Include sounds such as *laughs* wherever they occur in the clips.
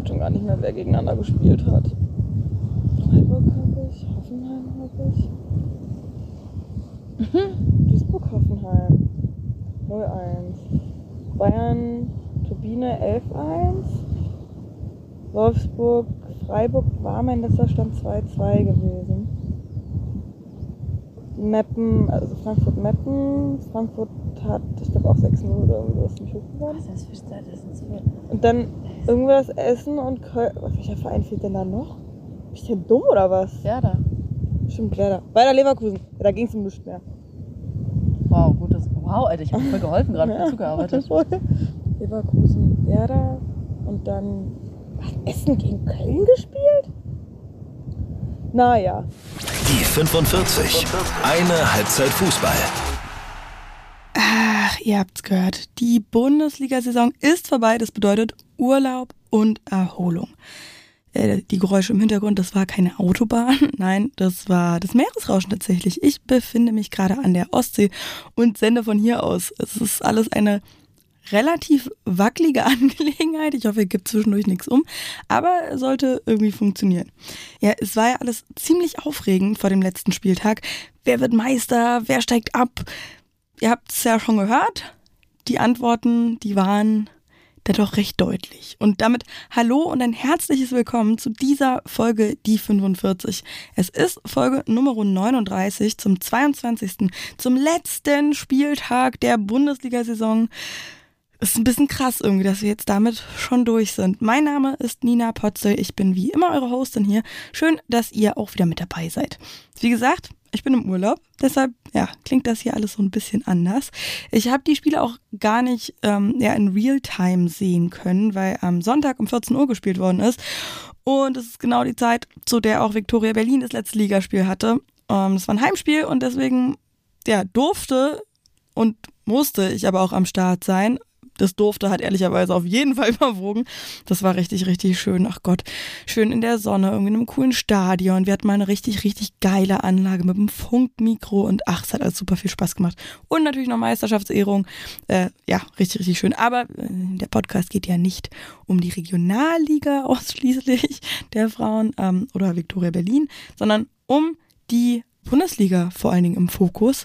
gerade schon gar nicht mehr, wer gegeneinander gespielt hat. Freiburg habe ich, Hoffenheim habe ich. Mhm. Duisburg-Hoffenheim 0-1. Bayern, Turbine 11-1. Wolfsburg, Freiburg war mein letzter Stand 2-2 gewesen. Meppen, also Frankfurt-Meppen. Frankfurt hat, ich glaube auch 6-0 oder irgendwas nicht hochgewonnen. Was ist das für Stadt? Das so Und dann irgendwas Essen und Köln. Welcher Verein fehlt denn da noch? Bin ich denn dumm oder was? Werder. Stimmt, Werder. Weiter Leverkusen. Ja, da ging es um nichts mehr. Wow, gut. Das, wow, Alter, ich habe voll geholfen gerade, ja. zugearbeitet. *laughs* Leverkusen, Werder und dann was, Essen gegen Köln gespielt? Naja. Die 45. Eine Halbzeit Fußball. Ihr habt's gehört. Die Bundesliga-Saison ist vorbei. Das bedeutet Urlaub und Erholung. Äh, die Geräusche im Hintergrund, das war keine Autobahn. *laughs* Nein, das war das Meeresrauschen tatsächlich. Ich befinde mich gerade an der Ostsee und sende von hier aus. Es ist alles eine relativ wackelige *laughs* Angelegenheit. Ich hoffe, ihr gibt zwischendurch nichts um, aber sollte irgendwie funktionieren. Ja, es war ja alles ziemlich aufregend vor dem letzten Spieltag. Wer wird Meister? Wer steigt ab? Ihr habt es ja schon gehört. Die Antworten, die waren da doch recht deutlich. Und damit hallo und ein herzliches Willkommen zu dieser Folge Die 45. Es ist Folge Nummer 39 zum 22. zum letzten Spieltag der Bundesliga-Saison ist ein bisschen krass irgendwie, dass wir jetzt damit schon durch sind. Mein Name ist Nina Potzel. Ich bin wie immer eure Hostin hier. Schön, dass ihr auch wieder mit dabei seid. Wie gesagt, ich bin im Urlaub, deshalb ja, klingt das hier alles so ein bisschen anders. Ich habe die Spiele auch gar nicht ähm, ja, in Realtime sehen können, weil am Sonntag um 14 Uhr gespielt worden ist. Und es ist genau die Zeit, zu der auch Viktoria Berlin das letzte Ligaspiel hatte. Ähm, das war ein Heimspiel und deswegen ja, durfte und musste ich aber auch am Start sein. Das durfte hat ehrlicherweise auf jeden Fall *laughs* überwogen. Das war richtig, richtig schön. Ach Gott, schön in der Sonne, irgendwie in einem coolen Stadion. Wir hatten mal eine richtig, richtig geile Anlage mit einem Funkmikro und ach, es hat alles super viel Spaß gemacht. Und natürlich noch Meisterschaftsehrung. Äh, ja, richtig, richtig schön. Aber äh, der Podcast geht ja nicht um die Regionalliga *laughs* ausschließlich der Frauen ähm, oder Viktoria Berlin, sondern um die Bundesliga vor allen Dingen im Fokus.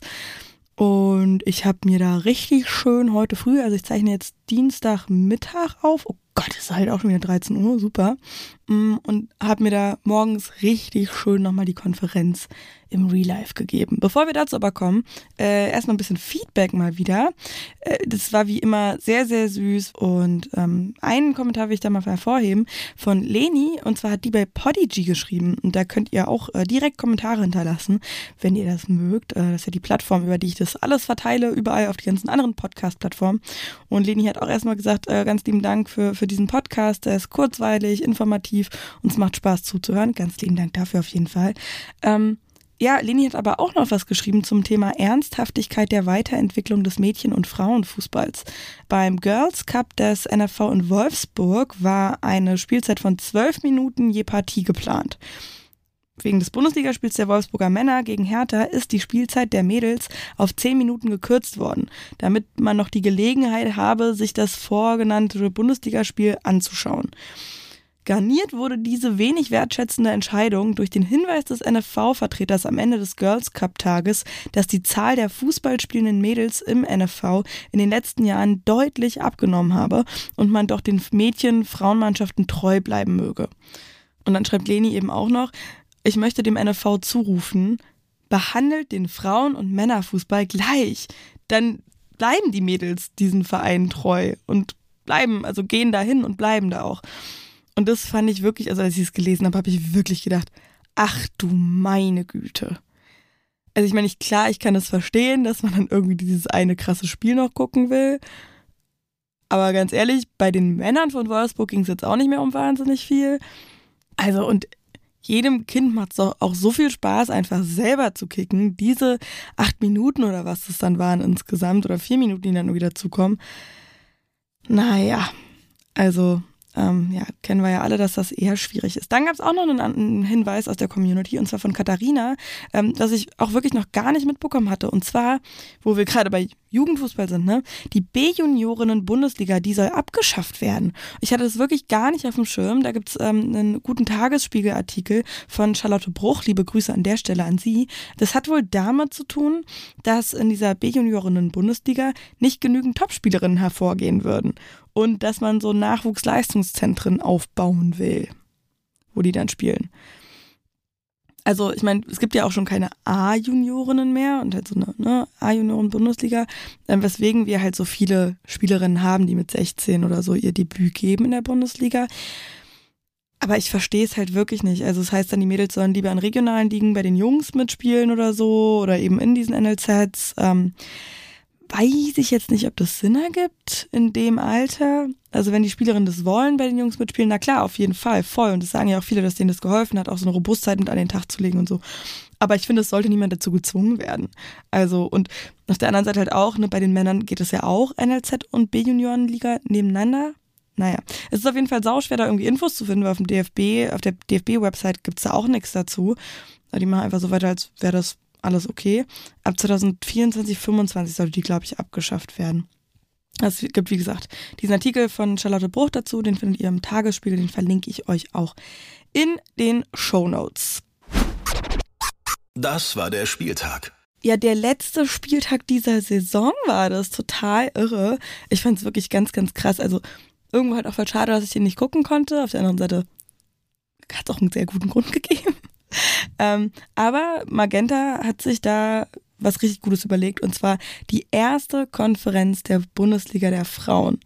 Und ich habe mir da richtig schön heute früh, also ich zeichne jetzt Dienstagmittag auf. Oh Gott, es ist halt auch schon wieder 13 Uhr, super. Mm, und habe mir da morgens richtig schön nochmal die Konferenz im Real Life gegeben. Bevor wir dazu aber kommen, äh, erstmal ein bisschen Feedback mal wieder. Äh, das war wie immer sehr, sehr süß und ähm, einen Kommentar will ich da mal hervorheben von Leni und zwar hat die bei Podigy geschrieben und da könnt ihr auch äh, direkt Kommentare hinterlassen, wenn ihr das mögt. Äh, das ist ja die Plattform, über die ich das alles verteile, überall auf die ganzen anderen Podcast-Plattformen. Und Leni hat auch erstmal gesagt, äh, ganz lieben Dank für, für diesen Podcast. Der ist kurzweilig, informativ und es macht Spaß zuzuhören. Ganz lieben Dank dafür auf jeden Fall. Ähm, ja, Leni hat aber auch noch was geschrieben zum Thema Ernsthaftigkeit der Weiterentwicklung des Mädchen- und Frauenfußballs. Beim Girls Cup des NFV in Wolfsburg war eine Spielzeit von zwölf Minuten je Partie geplant. Wegen des Bundesligaspiels der Wolfsburger Männer gegen Hertha ist die Spielzeit der Mädels auf zehn Minuten gekürzt worden, damit man noch die Gelegenheit habe, sich das vorgenannte Bundesligaspiel anzuschauen. Garniert wurde diese wenig wertschätzende Entscheidung durch den Hinweis des NFV-Vertreters am Ende des Girls Cup-Tages, dass die Zahl der Fußballspielenden Mädels im NFV in den letzten Jahren deutlich abgenommen habe und man doch den Mädchen-Frauenmannschaften treu bleiben möge. Und dann schreibt Leni eben auch noch, ich möchte dem NFV zurufen, behandelt den Frauen- und Männerfußball gleich. Dann bleiben die Mädels diesen Vereinen treu und bleiben, also gehen dahin und bleiben da auch. Und das fand ich wirklich, also als ich es gelesen habe, habe ich wirklich gedacht, ach du meine Güte. Also ich meine, ich, klar, ich kann es das verstehen, dass man dann irgendwie dieses eine krasse Spiel noch gucken will. Aber ganz ehrlich, bei den Männern von Wolfsburg ging es jetzt auch nicht mehr um wahnsinnig viel. Also und jedem Kind macht es auch, auch so viel Spaß, einfach selber zu kicken. Diese acht Minuten oder was das dann waren insgesamt oder vier Minuten, die dann wieder zukommen. Naja, also ähm, ja, kennen wir ja alle, dass das eher schwierig ist. Dann gab es auch noch einen, einen, Hinweis aus der Community, und zwar von Katharina, ähm, dass ich auch wirklich noch gar nicht mitbekommen hatte. Und zwar, wo wir gerade bei Jugendfußball sind, ne? Die B-Juniorinnen-Bundesliga, die soll abgeschafft werden. Ich hatte das wirklich gar nicht auf dem Schirm. Da gibt's ähm, einen guten Tagesspiegel-Artikel von Charlotte Bruch. Liebe Grüße an der Stelle an sie. Das hat wohl damit zu tun, dass in dieser B-Juniorinnen-Bundesliga nicht genügend Topspielerinnen hervorgehen würden. Und dass man so Nachwuchsleistungszentren aufbauen will, wo die dann spielen also ich meine, es gibt ja auch schon keine A-Juniorinnen mehr und halt so eine ne, A-Junioren-Bundesliga, äh, weswegen wir halt so viele Spielerinnen haben, die mit 16 oder so ihr Debüt geben in der Bundesliga. Aber ich verstehe es halt wirklich nicht. Also es das heißt dann, die Mädels sollen lieber in regionalen Ligen bei den Jungs mitspielen oder so oder eben in diesen NLZs. Ähm, weiß ich jetzt nicht, ob das Sinn ergibt in dem Alter. Also wenn die Spielerinnen das wollen, bei den Jungs mitspielen, na klar, auf jeden Fall, voll. Und das sagen ja auch viele, dass denen das geholfen hat, auch so eine Robustheit mit an den Tag zu legen und so. Aber ich finde, es sollte niemand dazu gezwungen werden. Also, und auf der anderen Seite halt auch, ne, bei den Männern geht es ja auch NLZ und B-Juniorenliga nebeneinander. Naja, es ist auf jeden Fall sauschwer, da irgendwie Infos zu finden, weil auf dem DFB, auf der DFB-Website gibt es da auch nichts dazu. Die machen einfach so weiter, als wäre das alles okay. Ab 2024, 2025 sollte die, glaube ich, abgeschafft werden. Es gibt, wie gesagt, diesen Artikel von Charlotte Bruch dazu, den findet ihr im Tagesspiegel, den verlinke ich euch auch in den Show Notes. Das war der Spieltag. Ja, der letzte Spieltag dieser Saison war das. Total irre. Ich fand es wirklich ganz, ganz krass. Also irgendwo halt auch voll schade, dass ich den nicht gucken konnte. Auf der anderen Seite hat es auch einen sehr guten Grund *laughs* gegeben. *laughs* ähm, aber Magenta hat sich da was richtig Gutes überlegt und zwar die erste Konferenz der Bundesliga der Frauen.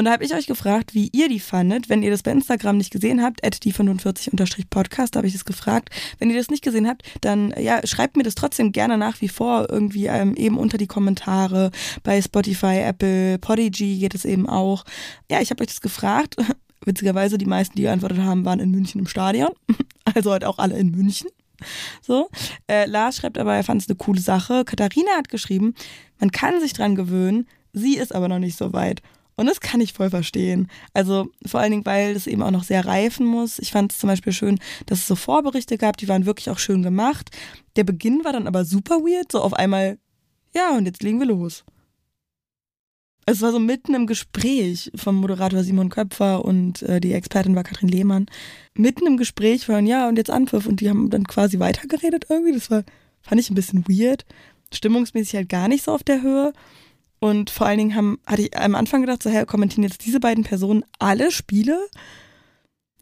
Und da habe ich euch gefragt, wie ihr die fandet. Wenn ihr das bei Instagram nicht gesehen habt, at die 45-podcast, habe ich das gefragt. Wenn ihr das nicht gesehen habt, dann ja, schreibt mir das trotzdem gerne nach wie vor irgendwie ähm, eben unter die Kommentare. Bei Spotify, Apple, Podigy geht es eben auch. Ja, ich habe euch das gefragt. Witzigerweise, die meisten, die geantwortet haben, waren in München im Stadion. *laughs* Also halt auch alle in München. So. Äh, Lars schreibt aber, er fand es eine coole Sache. Katharina hat geschrieben, man kann sich dran gewöhnen, sie ist aber noch nicht so weit. Und das kann ich voll verstehen. Also vor allen Dingen, weil es eben auch noch sehr reifen muss. Ich fand es zum Beispiel schön, dass es so Vorberichte gab, die waren wirklich auch schön gemacht. Der Beginn war dann aber super weird, so auf einmal, ja, und jetzt legen wir los. Es war so mitten im Gespräch vom Moderator Simon Köpfer und äh, die Expertin war Katrin Lehmann. Mitten im Gespräch waren, ja, und jetzt Anpfiff und die haben dann quasi weitergeredet irgendwie. Das war, fand ich ein bisschen weird. Stimmungsmäßig halt gar nicht so auf der Höhe. Und vor allen Dingen haben, hatte ich am Anfang gedacht, so, hey, kommentieren jetzt diese beiden Personen alle Spiele?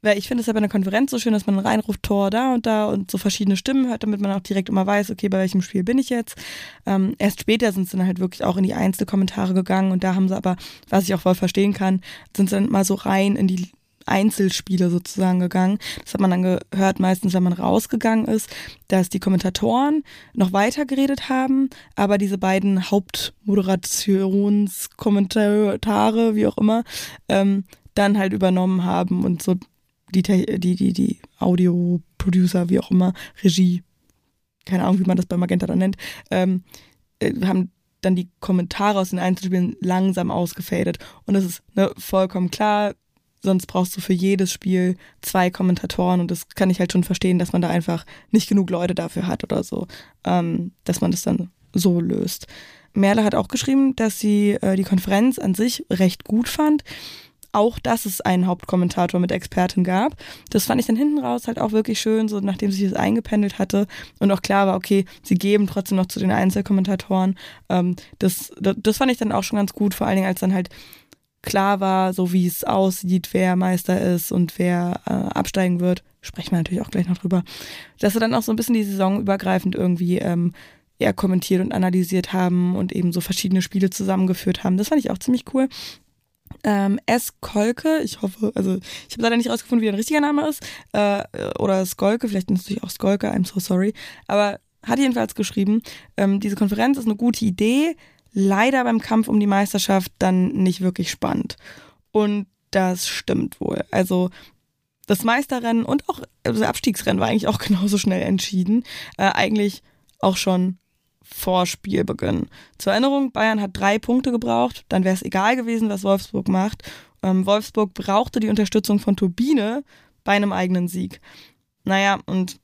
Weil ich finde es ja bei einer Konferenz so schön, dass man reinruft, Tor da und da und so verschiedene Stimmen hört, damit man auch direkt immer weiß, okay, bei welchem Spiel bin ich jetzt. Ähm, erst später sind sie dann halt wirklich auch in die Einzelkommentare gegangen und da haben sie aber, was ich auch voll verstehen kann, sind sie dann mal so rein in die Einzelspiele sozusagen gegangen. Das hat man dann gehört, meistens, wenn man rausgegangen ist, dass die Kommentatoren noch weiter geredet haben, aber diese beiden Hauptmoderationskommentare, wie auch immer, ähm, dann halt übernommen haben und so die, die, die, die Audio-Producer, wie auch immer, Regie, keine Ahnung, wie man das bei Magenta dann nennt, ähm, äh, haben dann die Kommentare aus den Einzelspielen langsam ausgefadet. Und das ist ne, vollkommen klar, sonst brauchst du für jedes Spiel zwei Kommentatoren und das kann ich halt schon verstehen, dass man da einfach nicht genug Leute dafür hat oder so, ähm, dass man das dann so löst. Merle hat auch geschrieben, dass sie äh, die Konferenz an sich recht gut fand auch, dass es einen Hauptkommentator mit Expertin gab. Das fand ich dann hinten raus halt auch wirklich schön, so nachdem sich das eingependelt hatte und auch klar war, okay, sie geben trotzdem noch zu den Einzelkommentatoren. Ähm, das, das, das fand ich dann auch schon ganz gut, vor allen Dingen als dann halt klar war, so wie es aussieht, wer Meister ist und wer äh, absteigen wird. Sprechen wir natürlich auch gleich noch drüber. Dass sie dann auch so ein bisschen die Saison übergreifend irgendwie ähm, eher kommentiert und analysiert haben und eben so verschiedene Spiele zusammengeführt haben. Das fand ich auch ziemlich cool. Ähm, S. Kolke, ich hoffe, also ich habe leider nicht rausgefunden, wie ein richtiger Name ist. Äh, oder Skolke, vielleicht ist es natürlich auch Skolke, I'm so sorry. Aber hat jedenfalls geschrieben, ähm, diese Konferenz ist eine gute Idee, leider beim Kampf um die Meisterschaft dann nicht wirklich spannend. Und das stimmt wohl. Also das Meisterrennen und auch also das Abstiegsrennen war eigentlich auch *laughs* genauso schnell entschieden. Äh, eigentlich auch schon vor Spielbeginn. Zur Erinnerung, Bayern hat drei Punkte gebraucht, dann wäre es egal gewesen, was Wolfsburg macht. ähm, Wolfsburg brauchte die Unterstützung von Turbine bei einem eigenen Sieg. Naja, und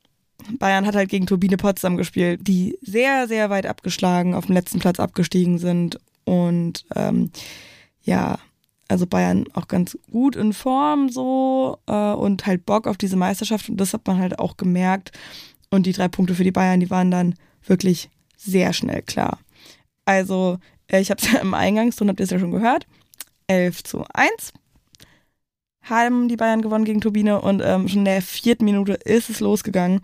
Bayern hat halt gegen Turbine Potsdam gespielt, die sehr, sehr weit abgeschlagen auf dem letzten Platz abgestiegen sind. Und ähm, ja, also Bayern auch ganz gut in Form so äh, und halt Bock auf diese Meisterschaft. Und das hat man halt auch gemerkt. Und die drei Punkte für die Bayern, die waren dann wirklich sehr schnell klar. Also, äh, ich habe es *laughs* ja im Eingangston, habt ihr es ja schon gehört. 11 zu 1 haben die Bayern gewonnen gegen Turbine und ähm, schon in der vierten Minute ist es losgegangen.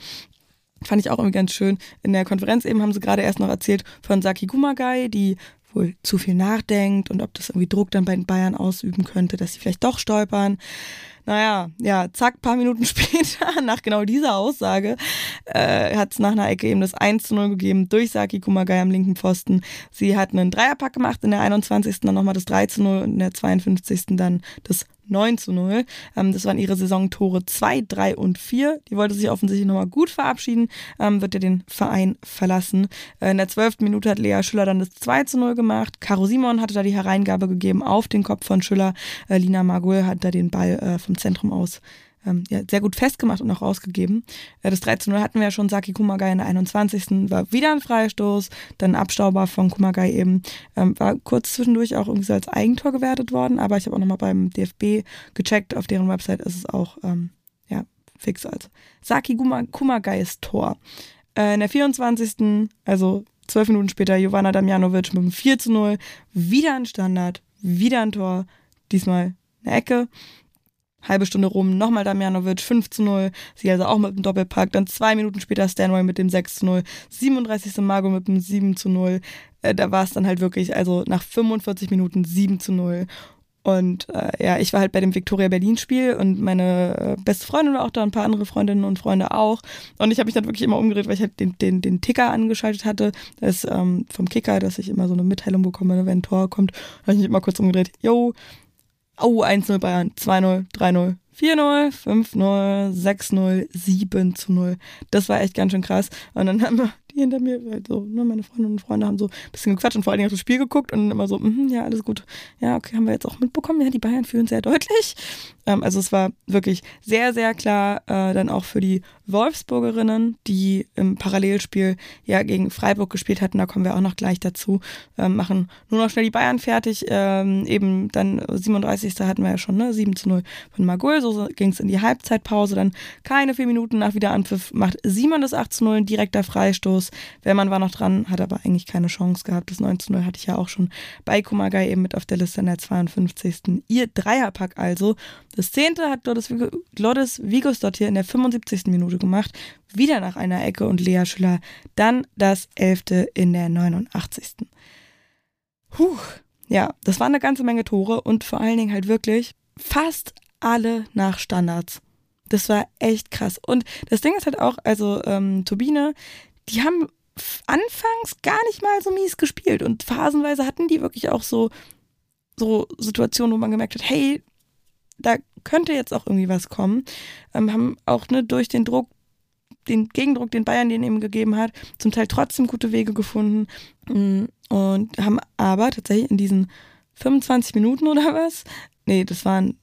Fand ich auch irgendwie ganz schön. In der Konferenz eben haben sie gerade erst noch erzählt von Saki Gumagai, die wohl zu viel nachdenkt und ob das irgendwie Druck dann bei den Bayern ausüben könnte, dass sie vielleicht doch stolpern. Naja, ja, zack, paar Minuten *laughs* später, nach genau dieser Aussage, äh, hat es nach einer Ecke eben das 1 zu 0 gegeben durch Saki Kumagai am linken Pfosten. Sie hat einen Dreierpack gemacht, in der 21. dann nochmal das 3 zu 0 und in der 52. dann das 9 zu 0. Ähm, das waren ihre Saisontore 2, 3 und 4. Die wollte sich offensichtlich nochmal gut verabschieden, ähm, wird ja den Verein verlassen. Äh, in der 12. Minute hat Lea Schüller dann das 2 zu 0 gemacht. Caro Simon hatte da die Hereingabe gegeben auf den Kopf von Schüller. Äh, Lina Margul hat da den Ball äh, vom Zentrum aus ähm, ja, sehr gut festgemacht und auch rausgegeben. Äh, das 13-0 hatten wir ja schon, Saki Kumagai in der 21. war wieder ein Freistoß, dann Abstauber von Kumagai eben, ähm, war kurz zwischendurch auch irgendwie so als Eigentor gewertet worden, aber ich habe auch nochmal beim DFB gecheckt, auf deren Website ist es auch, ähm, ja, fix also. Saki Kumagais Tor. Äh, in der 24. also zwölf Minuten später Jovana Damjanovic mit dem 4 zu 0, wieder ein Standard, wieder ein Tor, diesmal eine Ecke. Halbe Stunde rum, nochmal Damjanovic, 5 zu 0. Sie also auch mit dem Doppelpack. Dann zwei Minuten später Stanway mit dem 6 zu 0. 37. Margot mit dem 7 zu 0. Äh, da war es dann halt wirklich, also nach 45 Minuten 7 zu 0. Und äh, ja, ich war halt bei dem Victoria Berlin Spiel und meine äh, beste Freundin war auch da, ein paar andere Freundinnen und Freunde auch. Und ich habe mich dann wirklich immer umgedreht, weil ich halt den, den, den Ticker angeschaltet hatte. Das ist ähm, vom Kicker, dass ich immer so eine Mitteilung bekomme, wenn ein Tor kommt. Da habe ich mich immer kurz umgedreht. Yo, Oh, 1-0 Bayern, 2-0, 3-0, 4-0, 5-0, 6-0, 7 0. Das war echt ganz schön krass. Und dann haben wir die hinter mir, halt so, ne, meine Freundinnen und Freunde haben so ein bisschen gequatscht und vor allen Dingen auf das Spiel geguckt und immer so, mm, ja, alles gut. Ja, okay, haben wir jetzt auch mitbekommen. Ja, die Bayern führen sehr deutlich. Ähm, also es war wirklich sehr, sehr klar, äh, dann auch für die Wolfsburgerinnen, die im Parallelspiel ja gegen Freiburg gespielt hatten, da kommen wir auch noch gleich dazu, äh, machen nur noch schnell die Bayern fertig. Ähm, eben dann 37. hatten wir ja schon, ne, 7 zu 0 von Magul, so ging es in die Halbzeitpause, dann keine vier Minuten nach Wiederanpfiff macht Simon das 8 zu 0, ein direkter Freistoß. Wehrmann war noch dran, hat aber eigentlich keine Chance gehabt. Das 9 zu 0 hatte ich ja auch schon bei Kumagai eben mit auf der Liste in der 52. Ihr Dreierpack also. Das zehnte hat Glodis Vigos dort hier in der 75. Minute gemacht, wieder nach einer Ecke und Lea Schüller dann das elfte in der 89. Puh, ja, das waren eine ganze Menge Tore und vor allen Dingen halt wirklich fast alle nach Standards. Das war echt krass. Und das Ding ist halt auch, also ähm, Turbine, die haben anfangs gar nicht mal so mies gespielt und phasenweise hatten die wirklich auch so so Situationen, wo man gemerkt hat, hey, da könnte jetzt auch irgendwie was kommen. Ähm, haben auch ne, durch den Druck, den Gegendruck, den Bayern den eben gegeben hat, zum Teil trotzdem gute Wege gefunden mm, und haben aber tatsächlich in diesen 25 Minuten oder was, nee, das waren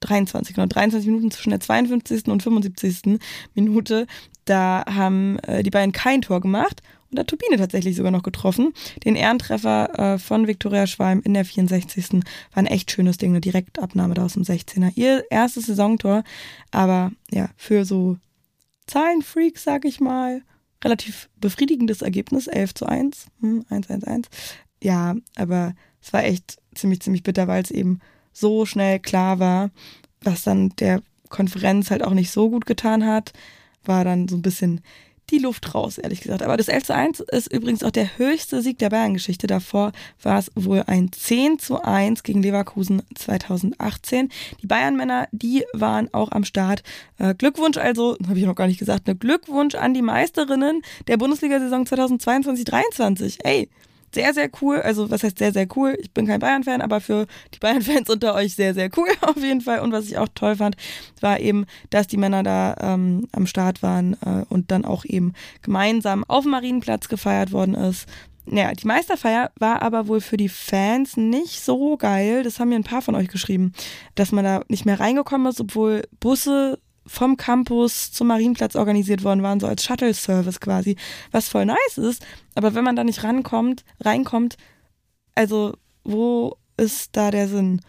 23, genau, 23 Minuten zwischen der 52. und 75. Minute, da haben äh, die beiden kein Tor gemacht und hat Turbine tatsächlich sogar noch getroffen. Den Ehrentreffer äh, von Viktoria Schwalm in der 64. war ein echt schönes Ding, eine Direktabnahme da aus dem 16er. Ihr erstes Saisontor, aber ja, für so Zahlenfreaks, sag ich mal, relativ befriedigendes Ergebnis, 11 zu 1, hm, 1, 1, 1. Ja, aber es war echt ziemlich, ziemlich bitter, weil es eben so schnell klar war, was dann der Konferenz halt auch nicht so gut getan hat, war dann so ein bisschen die Luft raus, ehrlich gesagt. Aber das 11 zu 1 ist übrigens auch der höchste Sieg der Bayern-Geschichte. Davor war es wohl ein 10 zu 1 gegen Leverkusen 2018. Die Bayern-Männer, die waren auch am Start. Äh, Glückwunsch also, habe ich noch gar nicht gesagt, ne Glückwunsch an die Meisterinnen der Bundesliga-Saison 2022-23. Ey, sehr, sehr cool. Also, was heißt sehr, sehr cool? Ich bin kein Bayern-Fan, aber für die Bayern-Fans *laughs* unter euch sehr, sehr cool *laughs* auf jeden Fall. Und was ich auch toll fand, war eben, dass die Männer da ähm, am Start waren äh, und dann auch eben gemeinsam auf dem Marienplatz gefeiert worden ist. Naja, die Meisterfeier war aber wohl für die Fans nicht so geil. Das haben mir ein paar von euch geschrieben, dass man da nicht mehr reingekommen ist, obwohl Busse vom Campus zum Marienplatz organisiert worden waren, so als Shuttle-Service quasi, was voll nice ist. Aber wenn man da nicht rankommt, reinkommt, also wo ist da der Sinn?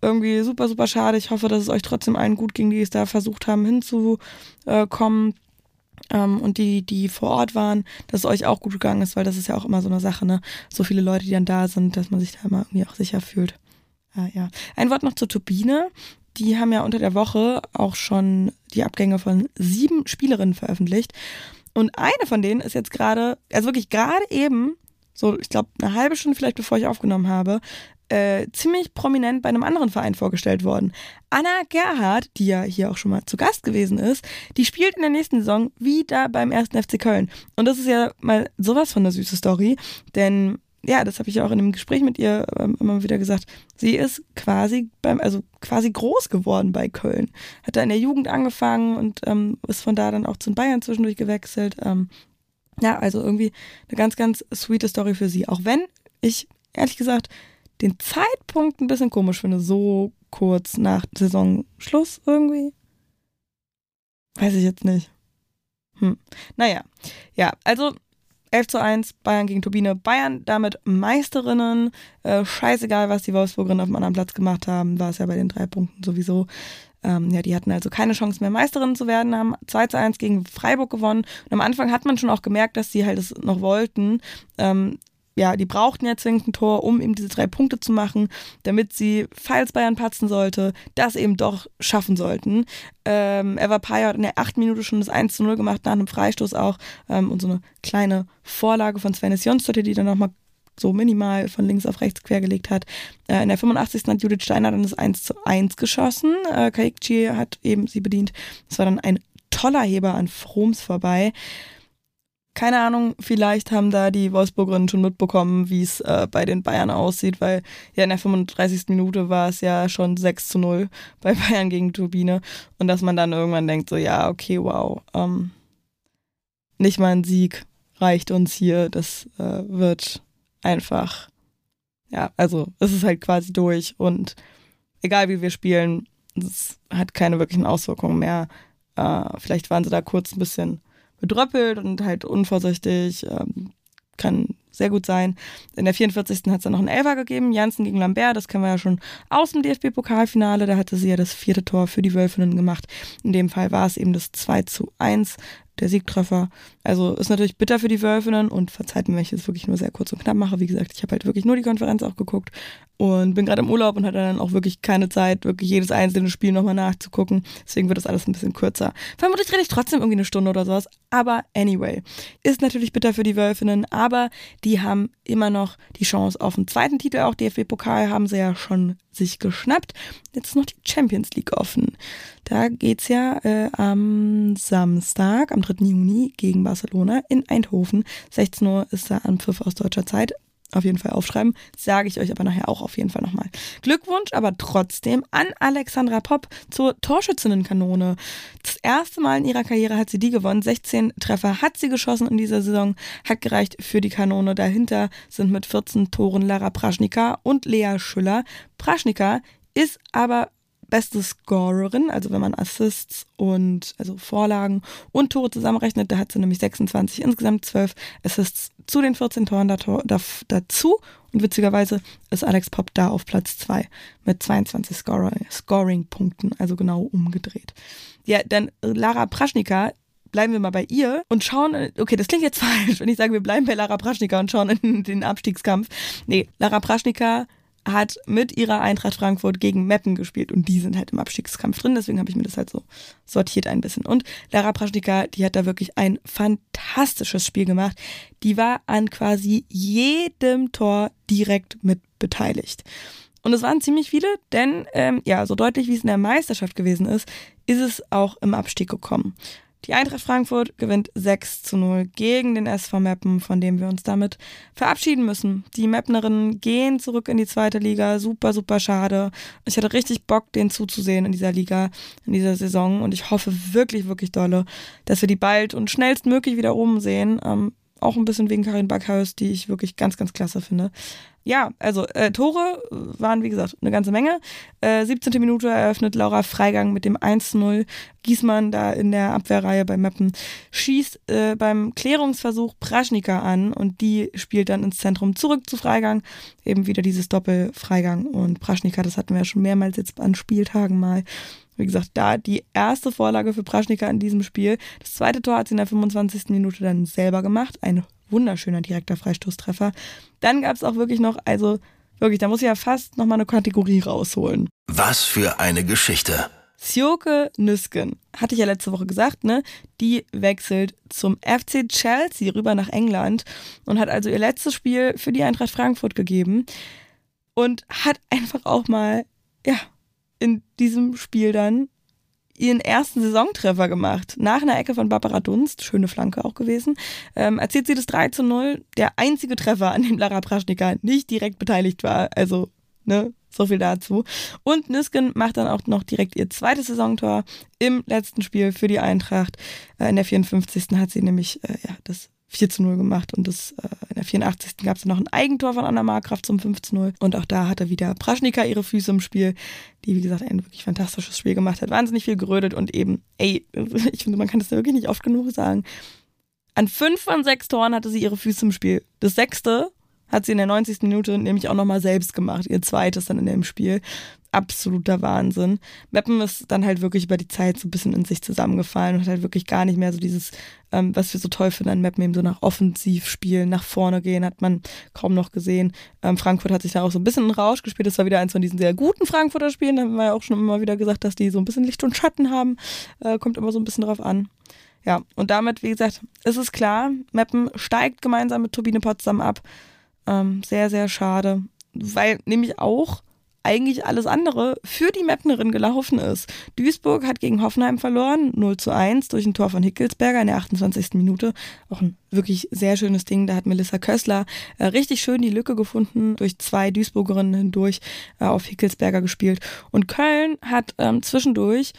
Irgendwie super, super schade. Ich hoffe, dass es euch trotzdem allen gut ging, die es da versucht haben hinzukommen. Ähm, und die, die vor Ort waren, dass es euch auch gut gegangen ist, weil das ist ja auch immer so eine Sache, ne? So viele Leute, die dann da sind, dass man sich da immer irgendwie auch sicher fühlt. Äh, ja. Ein Wort noch zur Turbine. Die haben ja unter der Woche auch schon die Abgänge von sieben Spielerinnen veröffentlicht. Und eine von denen ist jetzt gerade, also wirklich gerade eben, so ich glaube eine halbe Stunde vielleicht bevor ich aufgenommen habe, äh, ziemlich prominent bei einem anderen Verein vorgestellt worden. Anna Gerhardt, die ja hier auch schon mal zu Gast gewesen ist, die spielt in der nächsten Saison wieder beim ersten FC Köln. Und das ist ja mal sowas von eine süße Story, denn ja, das habe ich auch in einem Gespräch mit ihr ähm, immer wieder gesagt. Sie ist quasi beim, also quasi groß geworden bei Köln. Hat da in der Jugend angefangen und ähm, ist von da dann auch zu Bayern zwischendurch gewechselt. Ähm, ja, also irgendwie eine ganz, ganz sweete Story für sie. Auch wenn ich ehrlich gesagt den Zeitpunkt ein bisschen komisch finde, so kurz nach Saisonschluss irgendwie. Weiß ich jetzt nicht. Hm. Naja, ja, also 11 zu 1, Bayern gegen Turbine. Bayern damit Meisterinnen. Äh, scheißegal, was die Wolfsburgerinnen auf dem anderen Platz gemacht haben, war es ja bei den drei Punkten sowieso. Ähm, ja, die hatten also keine Chance mehr, Meisterinnen zu werden, haben 2 zu 1 gegen Freiburg gewonnen. Und am Anfang hat man schon auch gemerkt, dass sie halt es noch wollten. Ähm, ja, die brauchten ja zwingend ein Tor, um eben diese drei Punkte zu machen, damit sie, falls Bayern patzen sollte, das eben doch schaffen sollten. Ähm, Eva Paya hat in der achten Minute schon das 1 zu 0 gemacht, nach einem Freistoß auch ähm, und so eine kleine Vorlage von Svenis Jonsdottir, die dann nochmal so minimal von links auf rechts quergelegt hat. Äh, in der 85. hat Judith Steiner dann das 1 zu 1 geschossen. Äh, Kaikchi hat eben sie bedient. Das war dann ein toller Heber an Froms vorbei keine Ahnung, vielleicht haben da die Wolfsburgerinnen schon mitbekommen, wie es äh, bei den Bayern aussieht, weil ja in der 35. Minute war es ja schon 6 zu 0 *laughs* bei Bayern gegen Turbine und dass man dann irgendwann denkt, so ja, okay, wow, ähm, nicht mal ein Sieg reicht uns hier, das äh, wird einfach, ja, also es ist halt quasi durch und egal wie wir spielen, es hat keine wirklichen Auswirkungen mehr. Äh, vielleicht waren sie da kurz ein bisschen bedröppelt und halt unvorsichtig. Ähm, kann sehr gut sein. In der 44. hat es dann noch einen Elfer gegeben, Janssen gegen Lambert, das kennen wir ja schon aus dem DFB-Pokalfinale. Da hatte sie ja das vierte Tor für die Wölfinnen gemacht. In dem Fall war es eben das 2 zu 1 der Siegtreffer. Also ist natürlich bitter für die Wölfinnen und verzeiht mir, wenn ich es wirklich nur sehr kurz und knapp mache. Wie gesagt, ich habe halt wirklich nur die Konferenz auch geguckt und bin gerade im Urlaub und hatte dann auch wirklich keine Zeit, wirklich jedes einzelne Spiel nochmal nachzugucken. Deswegen wird das alles ein bisschen kürzer. Vermutlich rede ich trotzdem irgendwie eine Stunde oder sowas. Aber anyway, ist natürlich bitter für die Wölfinnen, aber die haben immer noch die Chance auf einen zweiten Titel. Auch DFB-Pokal haben sie ja schon sich geschnappt. Jetzt ist noch die Champions League offen. Da geht's ja äh, am Samstag, am 3. Juni gegen Barcelona in Eindhoven. 16 Uhr ist da an Pfiff aus deutscher Zeit. Auf jeden Fall aufschreiben, sage ich euch aber nachher auch auf jeden Fall nochmal. Glückwunsch aber trotzdem an Alexandra Popp zur Torschützinnenkanone. Das erste Mal in ihrer Karriere hat sie die gewonnen. 16 Treffer hat sie geschossen in dieser Saison, hat gereicht für die Kanone. Dahinter sind mit 14 Toren Lara Praschnika und Lea Schüller. Praschnika ist aber beste Scorerin, also wenn man Assists und also Vorlagen und Tore zusammenrechnet, da hat sie nämlich 26, insgesamt 12 Assists zu den 14 Toren dazu. Und witzigerweise ist Alex Pop da auf Platz 2 mit 22 Scoring-Punkten, also genau umgedreht. Ja, dann Lara Praschnika, bleiben wir mal bei ihr und schauen, okay, das klingt jetzt *laughs* falsch, wenn ich sage, wir bleiben bei Lara Praschnika und schauen in den Abstiegskampf. Nee, Lara Praschnika hat mit ihrer Eintracht Frankfurt gegen Meppen gespielt und die sind halt im Abstiegskampf drin, deswegen habe ich mir das halt so sortiert ein bisschen. Und Lara Praschnika, die hat da wirklich ein fantastisches Spiel gemacht. Die war an quasi jedem Tor direkt mit beteiligt. Und es waren ziemlich viele, denn ähm, ja, so deutlich wie es in der Meisterschaft gewesen ist, ist es auch im Abstieg gekommen. Die Eintracht Frankfurt gewinnt 6 zu 0 gegen den SV Meppen, von dem wir uns damit verabschieden müssen. Die Meppnerinnen gehen zurück in die zweite Liga. Super, super schade. Ich hatte richtig Bock, denen zuzusehen in dieser Liga, in dieser Saison. Und ich hoffe wirklich, wirklich dolle, dass wir die bald und schnellstmöglich wieder oben sehen. Ähm, auch ein bisschen wegen Karin Backhaus, die ich wirklich ganz, ganz klasse finde. Ja, also äh, Tore waren, wie gesagt, eine ganze Menge. Äh, 17. Minute eröffnet Laura Freigang mit dem 1-0. Giesmann da in der Abwehrreihe bei Meppen schießt äh, beim Klärungsversuch Praschnika an und die spielt dann ins Zentrum zurück zu Freigang. Eben wieder dieses Doppel Freigang und Praschnika, das hatten wir ja schon mehrmals jetzt an Spieltagen mal. Wie gesagt, da die erste Vorlage für Praschnika in diesem Spiel. Das zweite Tor hat sie in der 25. Minute dann selber gemacht. Ein wunderschöner direkter Freistoßtreffer. Dann gab es auch wirklich noch, also wirklich, da muss ich ja fast nochmal eine Kategorie rausholen. Was für eine Geschichte. Sjoke Nüsken, hatte ich ja letzte Woche gesagt, ne? Die wechselt zum FC Chelsea rüber nach England und hat also ihr letztes Spiel für die Eintracht Frankfurt gegeben und hat einfach auch mal, ja, in diesem Spiel dann ihren ersten Saisontreffer gemacht. Nach einer Ecke von Barbara Dunst, schöne Flanke auch gewesen, ähm, erzählt sie das 3 zu 0. Der einzige Treffer, an dem Lara Praschnika nicht direkt beteiligt war. Also, ne, so viel dazu. Und Nüsken macht dann auch noch direkt ihr zweites Saisontor im letzten Spiel für die Eintracht. Äh, in der 54. hat sie nämlich äh, ja, das 4 zu 0 gemacht und das, äh, in der 84. gab es noch ein Eigentor von Anna Markgraf zum 5 zu 0 und auch da hatte wieder Praschnika ihre Füße im Spiel, die wie gesagt ein wirklich fantastisches Spiel gemacht hat, wahnsinnig viel gerödet und eben, ey, *laughs* ich finde, man kann das wirklich nicht oft genug sagen. An fünf von sechs Toren hatte sie ihre Füße im Spiel. Das sechste hat sie in der 90. Minute nämlich auch nochmal selbst gemacht, ihr zweites dann in dem Spiel absoluter Wahnsinn. Meppen ist dann halt wirklich über die Zeit so ein bisschen in sich zusammengefallen und hat halt wirklich gar nicht mehr so dieses, ähm, was wir so toll finden an Meppen, eben so nach offensiv spielen, nach vorne gehen, hat man kaum noch gesehen. Ähm, Frankfurt hat sich da auch so ein bisschen in Rausch gespielt. Das war wieder eins von diesen sehr guten Frankfurter Spielen. Da haben wir ja auch schon immer wieder gesagt, dass die so ein bisschen Licht und Schatten haben. Äh, kommt immer so ein bisschen drauf an. Ja, und damit, wie gesagt, ist es klar, Meppen steigt gemeinsam mit Turbine Potsdam ab. Ähm, sehr, sehr schade. Weil nämlich auch eigentlich alles andere für die Mapnerin gelaufen ist. Duisburg hat gegen Hoffenheim verloren, 0 zu 1 durch ein Tor von Hickelsberger in der 28. Minute. Auch ein wirklich sehr schönes Ding. Da hat Melissa Kössler äh, richtig schön die Lücke gefunden, durch zwei Duisburgerinnen hindurch äh, auf Hickelsberger gespielt. Und Köln hat ähm, zwischendurch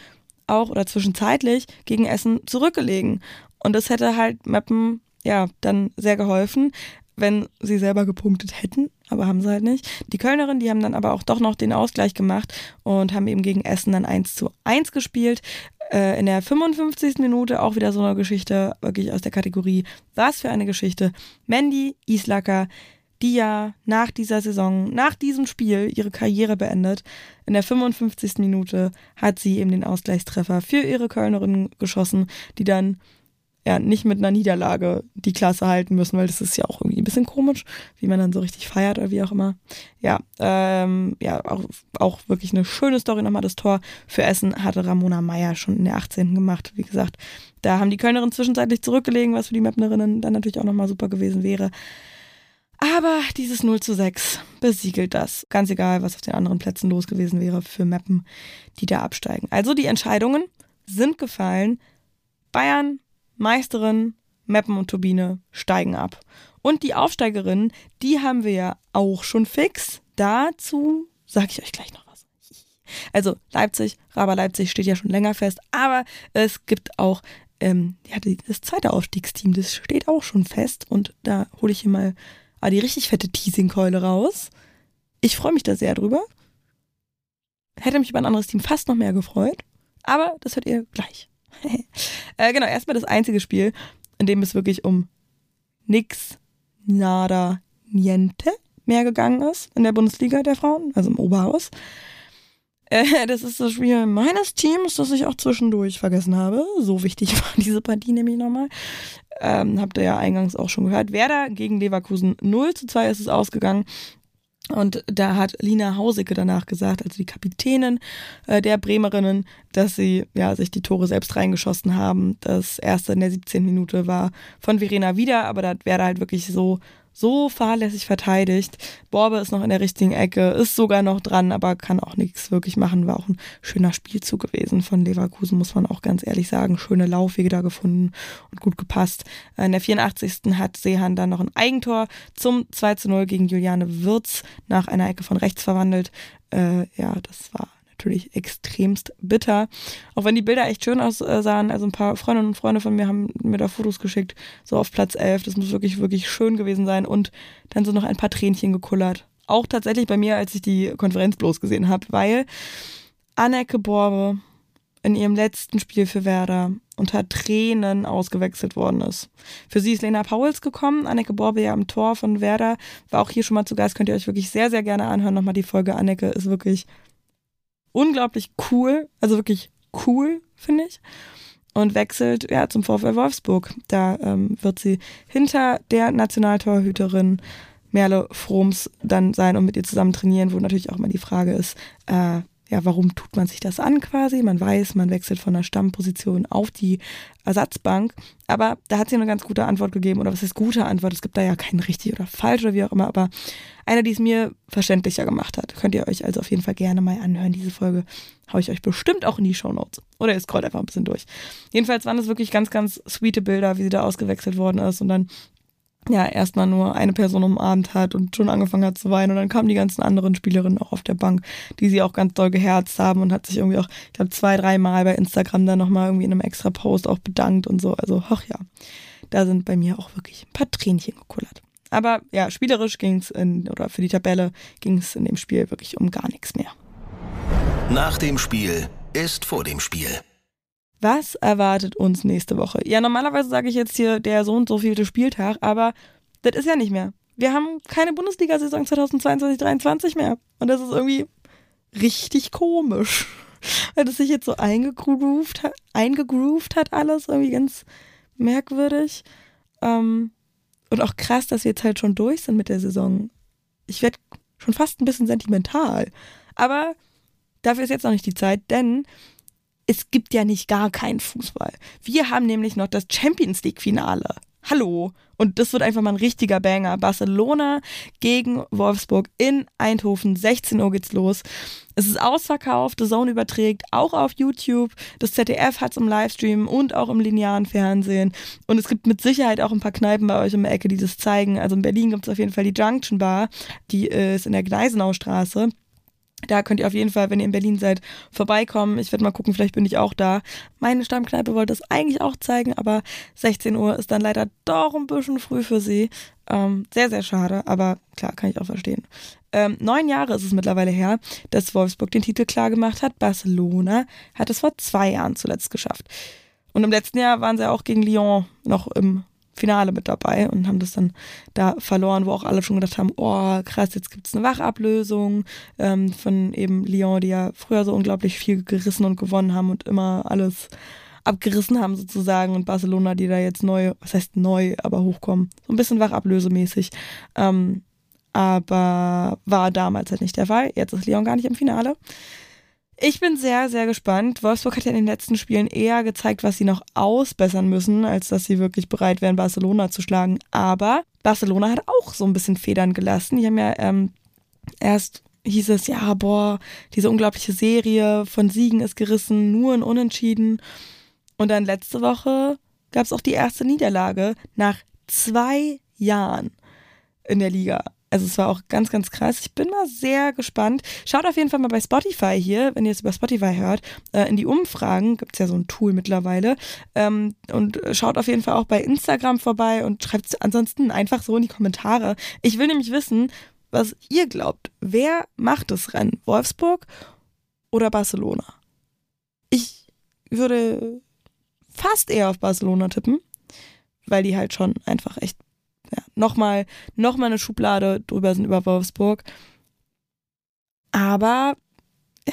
auch oder zwischenzeitlich gegen Essen zurückgelegen. Und das hätte halt Mappen ja dann sehr geholfen wenn sie selber gepunktet hätten, aber haben sie halt nicht. Die Kölnerin, die haben dann aber auch doch noch den Ausgleich gemacht und haben eben gegen Essen dann 1 zu 1 gespielt. Äh, in der 55. Minute auch wieder so eine Geschichte, wirklich aus der Kategorie, was für eine Geschichte. Mandy Islacker, die ja nach dieser Saison, nach diesem Spiel ihre Karriere beendet. In der 55. Minute hat sie eben den Ausgleichstreffer für ihre Kölnerin geschossen, die dann ja nicht mit einer Niederlage die Klasse halten müssen, weil das ist ja auch irgendwie ein bisschen komisch, wie man dann so richtig feiert oder wie auch immer. Ja, ähm, ja, auch, auch wirklich eine schöne Story nochmal. Das Tor für Essen hatte Ramona Meyer schon in der 18. gemacht. Wie gesagt, da haben die Kölnerinnen zwischenzeitlich zurückgelegen, was für die Mapnerinnen dann natürlich auch nochmal super gewesen wäre. Aber dieses 0 zu 6 besiegelt das. Ganz egal, was auf den anderen Plätzen los gewesen wäre für Mappen, die da absteigen. Also die Entscheidungen sind gefallen. Bayern Meisterin, Meppen und Turbine steigen ab. Und die Aufsteigerinnen, die haben wir ja auch schon fix. Dazu sage ich euch gleich noch was. *laughs* Also Leipzig, Raber Leipzig steht ja schon länger fest, aber es gibt auch ähm, ja, das zweite Aufstiegsteam, das steht auch schon fest und da hole ich hier mal die richtig fette Teasingkeule raus. Ich freue mich da sehr drüber. Hätte mich über ein anderes Team fast noch mehr gefreut, aber das hört ihr gleich. Äh, genau, erstmal das einzige Spiel, in dem es wirklich um nix, nada, niente mehr gegangen ist in der Bundesliga der Frauen, also im Oberhaus. Äh, das ist das Spiel meines Teams, das ich auch zwischendurch vergessen habe. So wichtig *laughs* war diese Partie nämlich nochmal. Ähm, habt ihr ja eingangs auch schon gehört. Werder gegen Leverkusen 0 zu 2 ist es ausgegangen. Und da hat Lina Hausicke danach gesagt, also die Kapitänin äh, der Bremerinnen, dass sie ja sich die Tore selbst reingeschossen haben. Das erste in der 17. Minute war von Verena wieder, aber da wäre halt wirklich so so fahrlässig verteidigt. Borbe ist noch in der richtigen Ecke, ist sogar noch dran, aber kann auch nichts wirklich machen. War auch ein schöner Spielzug gewesen von Leverkusen, muss man auch ganz ehrlich sagen. Schöne Laufwege da gefunden und gut gepasst. In der 84. hat Seehan dann noch ein Eigentor zum 2 zu 0 gegen Juliane Wirz nach einer Ecke von rechts verwandelt. Äh, ja, das war natürlich extremst bitter. Auch wenn die Bilder echt schön aussahen. Also ein paar Freundinnen und Freunde von mir haben mir da Fotos geschickt, so auf Platz 11. Das muss wirklich, wirklich schön gewesen sein. Und dann so noch ein paar Tränchen gekullert. Auch tatsächlich bei mir, als ich die Konferenz bloß gesehen habe, weil Anneke Borbe in ihrem letzten Spiel für Werder unter Tränen ausgewechselt worden ist. Für sie ist Lena Pauls gekommen, Anneke Borbe ja am Tor von Werder, war auch hier schon mal zu Gast, könnt ihr euch wirklich sehr, sehr gerne anhören. Nochmal die Folge Anneke ist wirklich unglaublich cool, also wirklich cool, finde ich. Und wechselt ja zum VfL Wolfsburg. Da ähm, wird sie hinter der Nationaltorhüterin Merle Froms dann sein und mit ihr zusammen trainieren, wo natürlich auch mal die Frage ist, äh, ja, warum tut man sich das an quasi? Man weiß, man wechselt von der Stammposition auf die Ersatzbank. Aber da hat sie eine ganz gute Antwort gegeben. Oder was ist gute Antwort? Es gibt da ja kein richtig oder falsch oder wie auch immer. Aber eine, die es mir verständlicher gemacht hat. Könnt ihr euch also auf jeden Fall gerne mal anhören. Diese Folge haue ich euch bestimmt auch in die Show Notes. Oder ihr scrollt einfach ein bisschen durch. Jedenfalls waren das wirklich ganz, ganz sweete Bilder, wie sie da ausgewechselt worden ist. Und dann ja erstmal nur eine Person umarmt hat und schon angefangen hat zu weinen. Und dann kamen die ganzen anderen Spielerinnen auch auf der Bank, die sie auch ganz doll geherzt haben und hat sich irgendwie auch, ich glaube, zwei, dreimal bei Instagram dann nochmal irgendwie in einem extra Post auch bedankt und so. Also, ach ja, da sind bei mir auch wirklich ein paar Tränchen gekullert. Aber ja, spielerisch ging es in, oder für die Tabelle ging es in dem Spiel wirklich um gar nichts mehr. Nach dem Spiel ist vor dem Spiel. Was erwartet uns nächste Woche? Ja, normalerweise sage ich jetzt hier der so und so vielte Spieltag, aber das ist ja nicht mehr. Wir haben keine Bundesliga-Saison 2022-23 mehr. Und das ist irgendwie richtig komisch. *laughs* Weil das sich jetzt so eingegroovt hat, eingegroovt hat alles, irgendwie ganz merkwürdig. Ähm, und auch krass, dass wir jetzt halt schon durch sind mit der Saison. Ich werde schon fast ein bisschen sentimental. Aber dafür ist jetzt noch nicht die Zeit, denn es gibt ja nicht gar keinen Fußball. Wir haben nämlich noch das Champions League-Finale. Hallo. Und das wird einfach mal ein richtiger Banger. Barcelona gegen Wolfsburg in Eindhoven. 16 Uhr geht's los. Es ist ausverkauft. The Zone überträgt auch auf YouTube. Das ZDF hat es im Livestream und auch im linearen Fernsehen. Und es gibt mit Sicherheit auch ein paar Kneipen bei euch um die Ecke, die das zeigen. Also in Berlin gibt es auf jeden Fall die Junction Bar. Die ist in der Gneisenaustraße. Da könnt ihr auf jeden Fall, wenn ihr in Berlin seid, vorbeikommen. Ich werde mal gucken, vielleicht bin ich auch da. Meine Stammkneipe wollte es eigentlich auch zeigen, aber 16 Uhr ist dann leider doch ein bisschen früh für sie. Ähm, sehr, sehr schade, aber klar, kann ich auch verstehen. Ähm, neun Jahre ist es mittlerweile her, dass Wolfsburg den Titel klar gemacht hat. Barcelona hat es vor zwei Jahren zuletzt geschafft. Und im letzten Jahr waren sie auch gegen Lyon noch im Finale mit dabei und haben das dann da verloren, wo auch alle schon gedacht haben, oh krass, jetzt gibt es eine Wachablösung ähm, von eben Lyon, die ja früher so unglaublich viel gerissen und gewonnen haben und immer alles abgerissen haben sozusagen und Barcelona, die da jetzt neu, was heißt neu, aber hochkommen, so ein bisschen wachablösemäßig. Ähm, aber war damals halt nicht der Fall. Jetzt ist Lyon gar nicht im Finale. Ich bin sehr, sehr gespannt. Wolfsburg hat ja in den letzten Spielen eher gezeigt, was sie noch ausbessern müssen, als dass sie wirklich bereit wären, Barcelona zu schlagen. Aber Barcelona hat auch so ein bisschen Federn gelassen. Die haben ja ähm, erst hieß es, ja, boah, diese unglaubliche Serie von Siegen ist gerissen, nur ein Unentschieden. Und dann letzte Woche gab es auch die erste Niederlage nach zwei Jahren in der Liga. Also es war auch ganz, ganz krass. Ich bin mal sehr gespannt. Schaut auf jeden Fall mal bei Spotify hier, wenn ihr es über Spotify hört, äh, in die Umfragen. Gibt es ja so ein Tool mittlerweile. Ähm, und schaut auf jeden Fall auch bei Instagram vorbei und schreibt es ansonsten einfach so in die Kommentare. Ich will nämlich wissen, was ihr glaubt. Wer macht das Rennen? Wolfsburg oder Barcelona? Ich würde fast eher auf Barcelona tippen, weil die halt schon einfach echt ja, nochmal noch mal eine Schublade drüber sind über Wolfsburg. Aber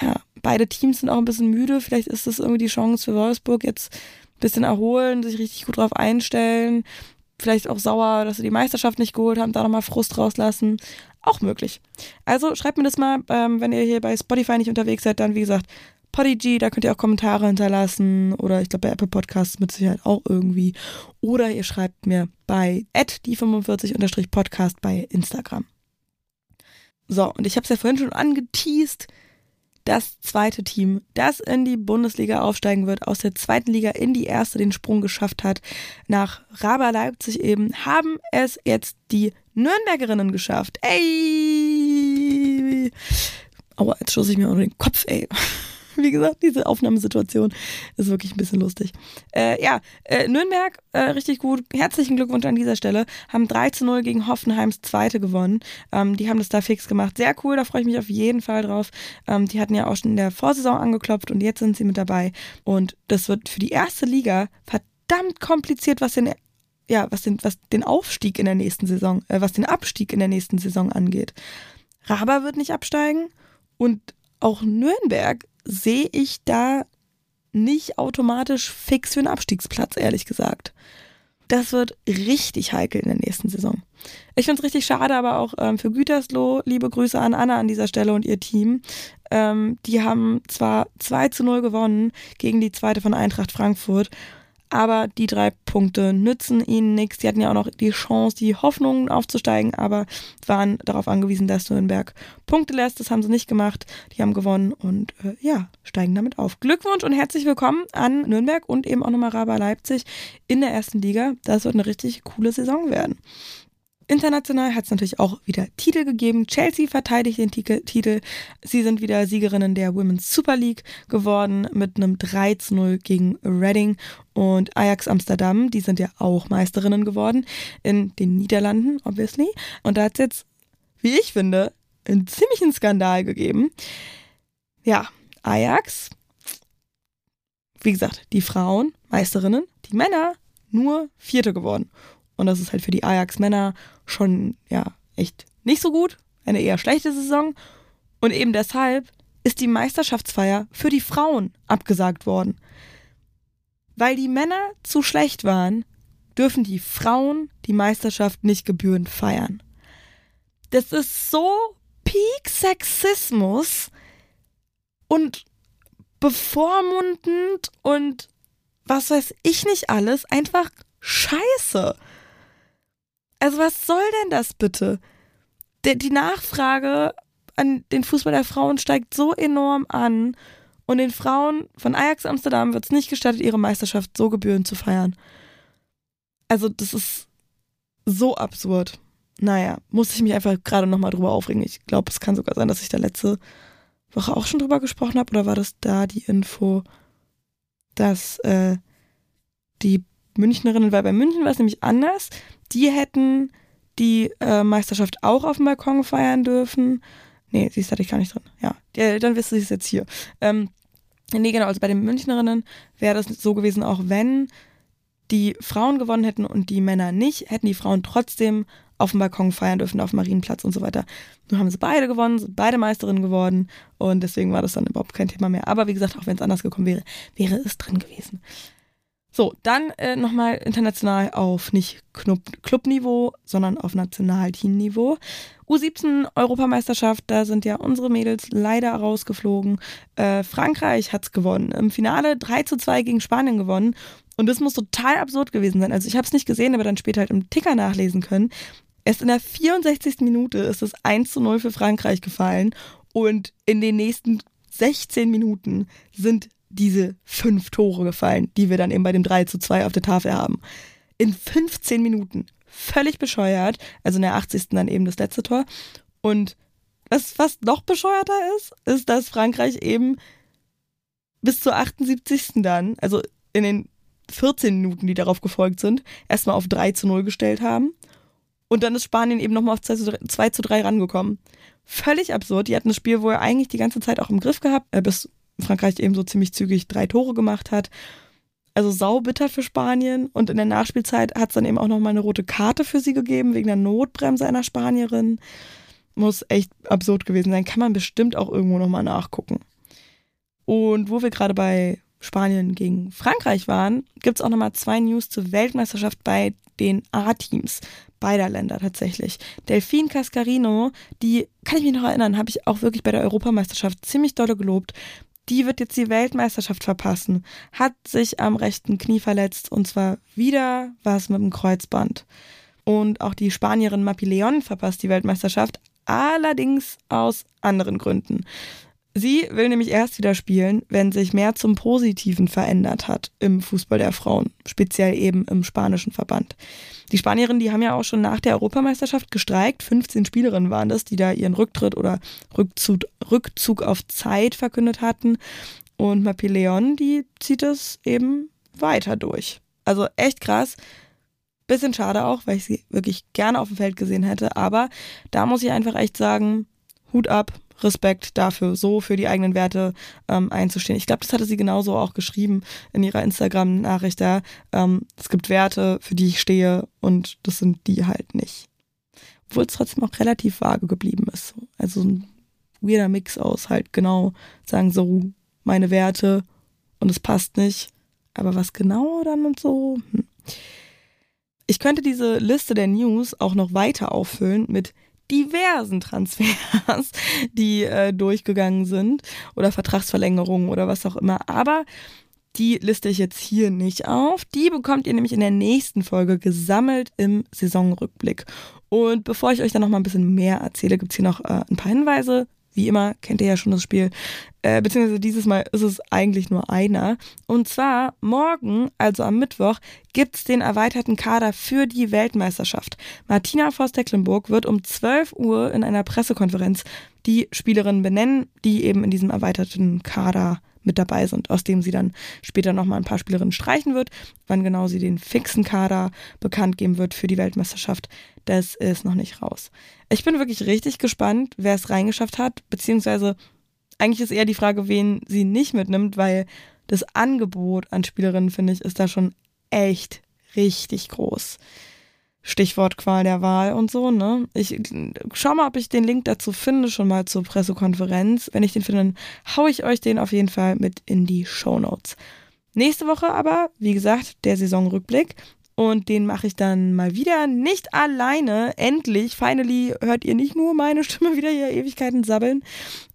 ja, beide Teams sind auch ein bisschen müde. Vielleicht ist das irgendwie die Chance für Wolfsburg, jetzt ein bisschen erholen, sich richtig gut drauf einstellen. Vielleicht auch sauer, dass sie die Meisterschaft nicht geholt haben, da nochmal Frust rauslassen. Auch möglich. Also schreibt mir das mal, ähm, wenn ihr hier bei Spotify nicht unterwegs seid, dann wie gesagt, Podigy, da könnt ihr auch Kommentare hinterlassen oder ich glaube bei Apple Podcasts mit Sicherheit auch irgendwie. Oder ihr schreibt mir bei die45-podcast bei Instagram. So, und ich habe es ja vorhin schon angeteased. Das zweite Team, das in die Bundesliga aufsteigen wird, aus der zweiten Liga in die erste den Sprung geschafft hat, nach Raba Leipzig eben, haben es jetzt die Nürnbergerinnen geschafft. Ey! Aua, jetzt stoße ich mir auch den Kopf, ey. *laughs* Wie gesagt, diese Aufnahmesituation ist wirklich ein bisschen lustig. Äh, ja, äh, Nürnberg, äh, richtig gut. Herzlichen Glückwunsch an dieser Stelle. Haben 3 zu 0 gegen Hoffenheims Zweite gewonnen. Ähm, die haben das da fix gemacht. Sehr cool, da freue ich mich auf jeden Fall drauf. Ähm, die hatten ja auch schon in der Vorsaison angeklopft und jetzt sind sie mit dabei. Und das wird für die erste Liga verdammt kompliziert, was den ja, was den, was den Aufstieg in der nächsten Saison, äh, was den Abstieg in der nächsten Saison angeht. Raba wird nicht absteigen und auch Nürnberg sehe ich da nicht automatisch fix für einen Abstiegsplatz, ehrlich gesagt. Das wird richtig heikel in der nächsten Saison. Ich finde es richtig schade, aber auch ähm, für Gütersloh, liebe Grüße an Anna an dieser Stelle und ihr Team. Ähm, die haben zwar 2 zu 0 gewonnen gegen die zweite von Eintracht Frankfurt, aber die drei Punkte nützen ihnen nichts. Die hatten ja auch noch die Chance, die Hoffnung aufzusteigen, aber waren darauf angewiesen, dass Nürnberg Punkte lässt. Das haben sie nicht gemacht. Die haben gewonnen und äh, ja, steigen damit auf. Glückwunsch und herzlich willkommen an Nürnberg und eben auch nochmal Raba Leipzig in der ersten Liga. Das wird eine richtig coole Saison werden. International hat es natürlich auch wieder Titel gegeben. Chelsea verteidigt den Titel. Sie sind wieder Siegerinnen der Women's Super League geworden mit einem 3 zu 0 gegen Reading. Und Ajax Amsterdam, die sind ja auch Meisterinnen geworden in den Niederlanden, obviously. Und da hat es jetzt, wie ich finde, einen ziemlichen Skandal gegeben. Ja, Ajax, wie gesagt, die Frauen Meisterinnen, die Männer nur Vierte geworden. Und das ist halt für die Ajax-Männer schon, ja, echt nicht so gut. Eine eher schlechte Saison. Und eben deshalb ist die Meisterschaftsfeier für die Frauen abgesagt worden. Weil die Männer zu schlecht waren, dürfen die Frauen die Meisterschaft nicht gebührend feiern. Das ist so Peak Sexismus und bevormundend und was weiß ich nicht alles, einfach scheiße. Also was soll denn das bitte? Die Nachfrage an den Fußball der Frauen steigt so enorm an und den Frauen von Ajax Amsterdam wird es nicht gestattet, ihre Meisterschaft so gebührend zu feiern. Also das ist so absurd. Naja, muss ich mich einfach gerade nochmal drüber aufregen. Ich glaube, es kann sogar sein, dass ich da letzte Woche auch schon drüber gesprochen habe. Oder war das da die Info, dass äh, die Münchnerinnen, weil bei München war es nämlich anders. Die hätten die äh, Meisterschaft auch auf dem Balkon feiern dürfen. Nee, sie ist hatte ich gar nicht drin. Ja, die, dann wisst ihr es jetzt hier. Ähm, nee, genau, also bei den Münchnerinnen wäre das so gewesen, auch wenn die Frauen gewonnen hätten und die Männer nicht, hätten die Frauen trotzdem auf dem Balkon feiern dürfen, auf dem Marienplatz und so weiter. Nun haben sie beide gewonnen, sind beide Meisterinnen geworden und deswegen war das dann überhaupt kein Thema mehr. Aber wie gesagt, auch wenn es anders gekommen wäre, wäre es drin gewesen. So, dann äh, nochmal international auf nicht Clubniveau, sondern auf Nationalteamniveau. U17 Europameisterschaft, da sind ja unsere Mädels leider rausgeflogen. Äh, Frankreich hat's gewonnen. Im Finale 3 zu 2 gegen Spanien gewonnen. Und das muss total absurd gewesen sein. Also ich habe es nicht gesehen, aber dann später halt im Ticker nachlesen können. Erst in der 64. Minute ist es 1 zu 0 für Frankreich gefallen. Und in den nächsten 16 Minuten sind diese fünf Tore gefallen, die wir dann eben bei dem 3 zu 2 auf der Tafel haben. In 15 Minuten. Völlig bescheuert. Also in der 80. dann eben das letzte Tor. Und was fast noch bescheuerter ist, ist, dass Frankreich eben bis zur 78. dann, also in den 14 Minuten, die darauf gefolgt sind, erstmal auf 3 zu 0 gestellt haben. Und dann ist Spanien eben nochmal auf 2 zu, 3, 2 zu 3 rangekommen. Völlig absurd. Die hatten das Spiel wohl eigentlich die ganze Zeit auch im Griff gehabt, äh, bis Frankreich eben so ziemlich zügig drei Tore gemacht hat. Also saubitter für Spanien. Und in der Nachspielzeit hat es dann eben auch nochmal eine rote Karte für sie gegeben, wegen der Notbremse einer Spanierin. Muss echt absurd gewesen sein. Kann man bestimmt auch irgendwo nochmal nachgucken. Und wo wir gerade bei Spanien gegen Frankreich waren, gibt es auch nochmal zwei News zur Weltmeisterschaft bei den A-Teams beider Länder tatsächlich. Delfin Cascarino, die kann ich mich noch erinnern, habe ich auch wirklich bei der Europameisterschaft ziemlich dolle gelobt die wird jetzt die Weltmeisterschaft verpassen, hat sich am rechten Knie verletzt und zwar wieder was mit dem Kreuzband. Und auch die Spanierin Mapi Leon verpasst die Weltmeisterschaft, allerdings aus anderen Gründen. Sie will nämlich erst wieder spielen, wenn sich mehr zum Positiven verändert hat im Fußball der Frauen, speziell eben im spanischen Verband. Die Spanierinnen, die haben ja auch schon nach der Europameisterschaft gestreikt. 15 Spielerinnen waren das, die da ihren Rücktritt oder Rückzug, Rückzug auf Zeit verkündet hatten. Und Mapi Leon, die zieht es eben weiter durch. Also echt krass. Bisschen schade auch, weil ich sie wirklich gerne auf dem Feld gesehen hätte. Aber da muss ich einfach echt sagen, Hut ab, Respekt dafür, so für die eigenen Werte ähm, einzustehen. Ich glaube, das hatte sie genauso auch geschrieben in ihrer Instagram-Nachricht da. Ähm, es gibt Werte, für die ich stehe und das sind die halt nicht. Obwohl es trotzdem auch relativ vage geblieben ist. Also ein weirder Mix aus halt genau sagen so meine Werte und es passt nicht. Aber was genau dann und so? Hm. Ich könnte diese Liste der News auch noch weiter auffüllen mit diversen Transfers, *laughs* die äh, durchgegangen sind oder Vertragsverlängerungen oder was auch immer. Aber die liste ich jetzt hier nicht auf. Die bekommt ihr nämlich in der nächsten Folge gesammelt im Saisonrückblick. Und bevor ich euch dann noch mal ein bisschen mehr erzähle, gibt es hier noch äh, ein paar Hinweise wie immer kennt ihr ja schon das Spiel. Äh, beziehungsweise dieses Mal ist es eigentlich nur einer. Und zwar morgen, also am Mittwoch, gibt es den erweiterten Kader für die Weltmeisterschaft. Martina Voss-Tecklenburg wird um 12 Uhr in einer Pressekonferenz die Spielerinnen benennen, die eben in diesem erweiterten Kader mit dabei sind, aus dem sie dann später nochmal ein paar Spielerinnen streichen wird. Wann genau sie den fixen Kader bekannt geben wird für die Weltmeisterschaft, das ist noch nicht raus. Ich bin wirklich richtig gespannt, wer es reingeschafft hat, beziehungsweise eigentlich ist eher die Frage, wen sie nicht mitnimmt, weil das Angebot an Spielerinnen, finde ich, ist da schon echt richtig groß. Stichwort Qual der Wahl und so, ne? Ich schau mal, ob ich den Link dazu finde, schon mal zur Pressekonferenz. Wenn ich den finde, dann hau ich euch den auf jeden Fall mit in die Show Notes. Nächste Woche aber, wie gesagt, der Saisonrückblick. Und den mache ich dann mal wieder nicht alleine. Endlich, finally hört ihr nicht nur meine *laughs* Stimme wieder hier Ewigkeiten sabbeln.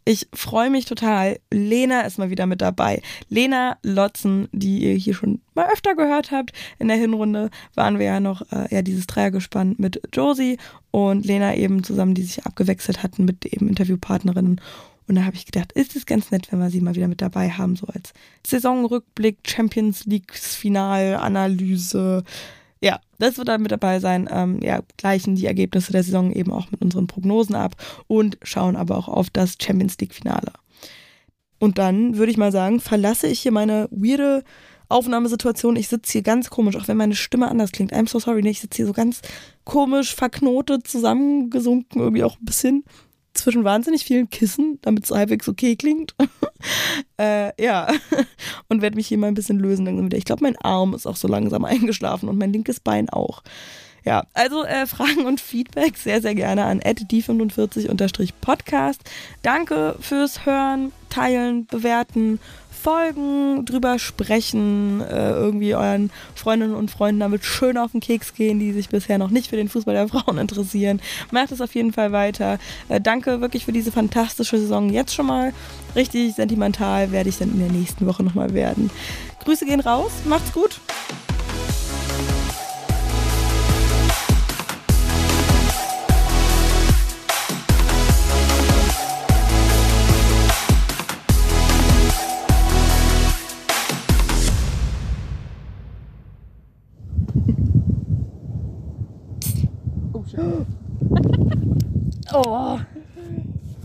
Ich freue mich total. Lena ist mal wieder mit dabei. Lena Lotzen, die ihr hier schon mal öfter gehört habt. In der Hinrunde waren wir ja noch äh, ja, dieses Dreiergespann mit Josie und Lena eben zusammen, die sich abgewechselt hatten mit eben Interviewpartnerinnen. Und da habe ich gedacht, ist es ganz nett, wenn wir sie mal wieder mit dabei haben, so als Saisonrückblick, Champions Leagues Finalanalyse. Ja, das wird dann mit dabei sein. Ähm, ja, gleichen die Ergebnisse der Saison eben auch mit unseren Prognosen ab und schauen aber auch auf das Champions League Finale. Und dann würde ich mal sagen, verlasse ich hier meine weirde Aufnahmesituation. Ich sitze hier ganz komisch, auch wenn meine Stimme anders klingt. I'm so sorry, ich sitze hier so ganz komisch verknotet, zusammengesunken, irgendwie auch ein bisschen zwischen wahnsinnig vielen Kissen, damit es halbwegs okay klingt. *laughs* äh, ja, *laughs* und werde mich hier mal ein bisschen lösen. Langsam wieder. Ich glaube, mein Arm ist auch so langsam *laughs* eingeschlafen und mein linkes Bein auch. Ja, also äh, Fragen und Feedback sehr, sehr gerne an die45-podcast. Danke fürs Hören, Teilen, Bewerten folgen, drüber sprechen, äh, irgendwie euren Freundinnen und Freunden damit schön auf den Keks gehen, die sich bisher noch nicht für den Fußball der *laughs* Frauen interessieren. Macht es auf jeden Fall weiter. Äh, danke wirklich für diese fantastische Saison jetzt schon mal. Richtig sentimental werde ich dann in der nächsten Woche nochmal werden. Grüße gehen raus, macht's gut. Oh.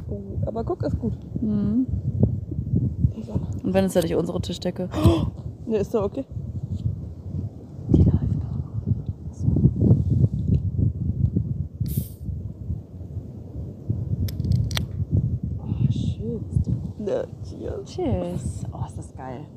oh. Aber guck, ist gut. Mhm. Und wenn es ja nicht unsere Tischdecke. *gasps* Ne, ist doch okay. Die läuft doch. Oh. Ja, cheers. Cheers. Oh, ist das geil.